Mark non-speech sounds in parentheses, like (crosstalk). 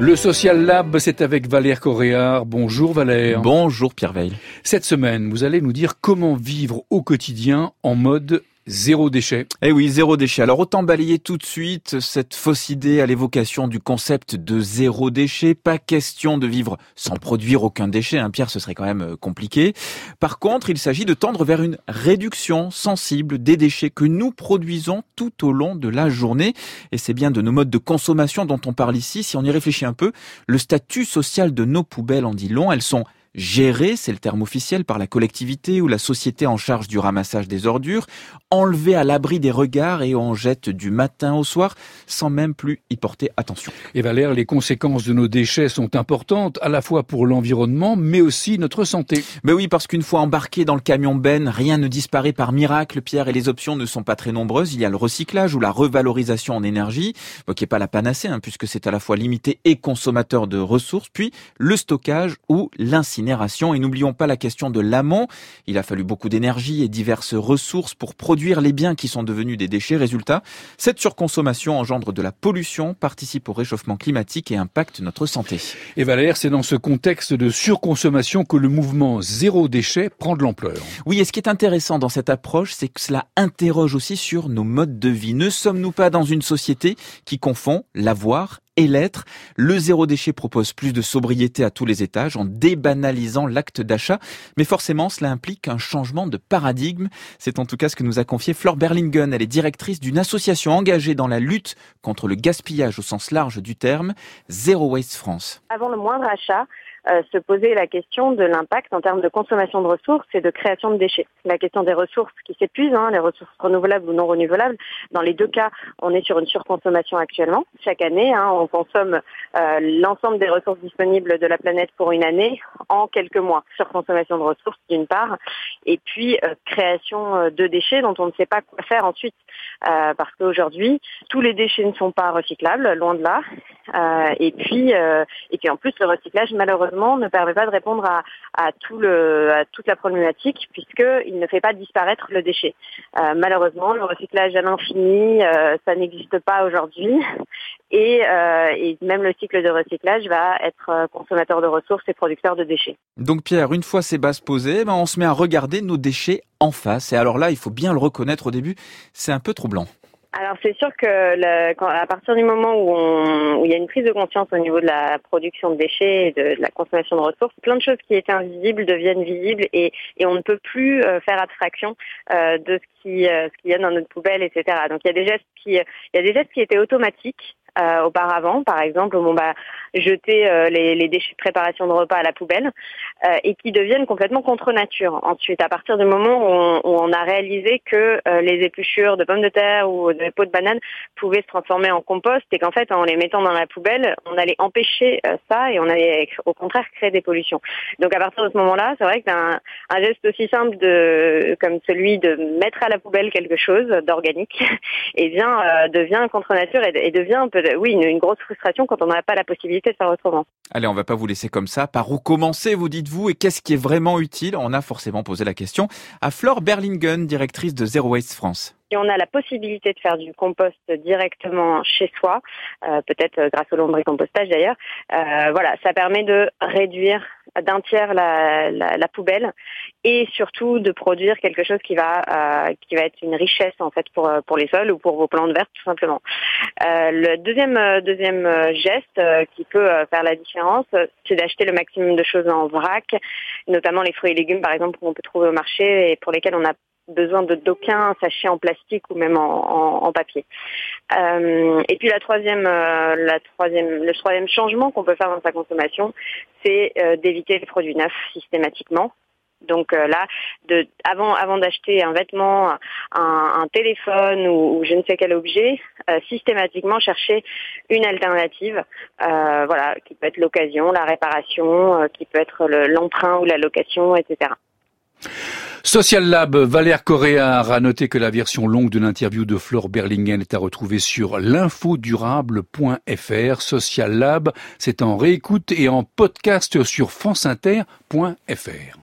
Le Social Lab, c'est avec Valère Coréard. Bonjour Valère. Bonjour Pierre Veil. Cette semaine, vous allez nous dire comment vivre au quotidien en mode Zéro déchet. Eh oui, zéro déchet. Alors autant balayer tout de suite cette fausse idée à l'évocation du concept de zéro déchet. Pas question de vivre sans produire aucun déchet. Hein, Pierre, ce serait quand même euh, compliqué. Par contre, il s'agit de tendre vers une réduction sensible des déchets que nous produisons tout au long de la journée. Et c'est bien de nos modes de consommation dont on parle ici. Si on y réfléchit un peu, le statut social de nos poubelles en dit long. Elles sont Gérer, c'est le terme officiel, par la collectivité ou la société en charge du ramassage des ordures, enlever à l'abri des regards et on jette du matin au soir sans même plus y porter attention. Et Valère, les conséquences de nos déchets sont importantes à la fois pour l'environnement mais aussi notre santé. Mais oui, parce qu'une fois embarqué dans le camion Ben, rien ne disparaît par miracle, Pierre, et les options ne sont pas très nombreuses. Il y a le recyclage ou la revalorisation en énergie, qui n'est pas la panacée, hein, puisque c'est à la fois limité et consommateur de ressources, puis le stockage ou l'incinération et n'oublions pas la question de l'amont. Il a fallu beaucoup d'énergie et diverses ressources pour produire les biens qui sont devenus des déchets. Résultat, cette surconsommation engendre de la pollution, participe au réchauffement climatique et impacte notre santé. Et Valère, c'est dans ce contexte de surconsommation que le mouvement zéro déchet prend de l'ampleur. Oui, et ce qui est intéressant dans cette approche, c'est que cela interroge aussi sur nos modes de vie. Ne sommes-nous pas dans une société qui confond l'avoir et l'être. Le zéro déchet propose plus de sobriété à tous les étages en débanalisant l'acte d'achat. Mais forcément, cela implique un changement de paradigme. C'est en tout cas ce que nous a confié Flore Berlingen. Elle est directrice d'une association engagée dans la lutte contre le gaspillage au sens large du terme, Zero Waste France. Avant le moindre achat, euh, se poser la question de l'impact en termes de consommation de ressources et de création de déchets. La question des ressources qui s'épuisent, hein, les ressources renouvelables ou non renouvelables, dans les deux cas, on est sur une surconsommation actuellement. Chaque année, hein, on consomme euh, l'ensemble des ressources disponibles de la planète pour une année en quelques mois. Surconsommation de ressources d'une part, et puis euh, création de déchets dont on ne sait pas quoi faire ensuite. parce qu'aujourd'hui, tous les déchets ne sont pas recyclables, loin de là. et puis, et puis en plus, le recyclage, malheureusement, ne permet pas de répondre à, tout toute la problématique puisqu'il ne fait pas disparaître le déchet. Euh, malheureusement, le recyclage à l'infini, euh, ça n'existe pas aujourd'hui et, euh, même le cycle de recyclage va être consommateur de ressources et producteur de déchets. Donc Pierre, une fois ces bases posées, ben on se met à regarder nos déchets en face. Et alors là, il faut bien le reconnaître au début, c'est un peu troublant. Alors c'est sûr que à partir du moment où, il y a une prise de conscience au niveau de la production de déchets et de, la consommation de ressources, plein de choses qui étaient invisibles deviennent visibles et, on ne peut plus euh, faire abstraction euh, de ce qui euh, ce y dans notre poubelle, etc. Donc il y a des gestes qui il y a des gestes qui étaient automatiques euh, auparavant, par exemple, bon bah jeter euh, les, les, déchets de préparation de repas à la poubelle, euh, et qui deviennent complètement contre nature. Ensuite, à partir du moment où on, où on a réalisé que les épluchures de pommes de terre ou de peaux de banane pouvaient se transformer en compost, et qu'en fait, en les mettant dans la poubelle, on allait empêcher ça et on allait au contraire créer des pollutions. Donc à partir de ce moment-là, c'est vrai qu'un un geste aussi simple de comme celui de mettre à la poubelle quelque chose d'organique, et (laughs) eh bien devient contre nature et, et devient un peu oui, une, grosse frustration quand on n'a pas la possibilité de faire autrement. Allez, on va pas vous laisser comme ça. Par où commencer, vous dites-vous, et qu'est-ce qui est vraiment utile? On a forcément posé la question à Flore Berlingen, directrice de Zero Waste France. Si on a la possibilité de faire du compost directement chez soi, euh, peut-être euh, grâce au lombricompostage d'ailleurs, euh, voilà, ça permet de réduire d'un tiers la, la, poubelle et surtout de produire quelque chose qui va qui va être une richesse en fait pour pour les sols ou pour vos plantes vertes tout simplement. le deuxième deuxième geste qui peut faire la différence, c'est d'acheter le maximum de choses en vrac, notamment les fruits et légumes par exemple qu'on peut trouver au marché et pour lesquels on a besoin de d'aucun sachet en plastique ou même en, en, papier. Euh, et puis la troisième, euh, la troisième, le troisième changement qu'on peut faire dans sa consommation, c'est euh, d'éviter les produits neufs systématiquement. Donc euh, là, de, avant, avant d'acheter un vêtement, un, un téléphone ou, ou, je ne sais quel objet, systématiquement chercher une alternative, voilà, qui peut être l'occasion, la réparation, qui peut être l'emprunt ou la location, etc. Social Lab, Valère Coréard a noté que la version longue de l'interview de Flore Berlingen est à retrouver sur l'infodurable.fr. Social Lab, c'est en réécoute et en podcast sur franceinter.fr.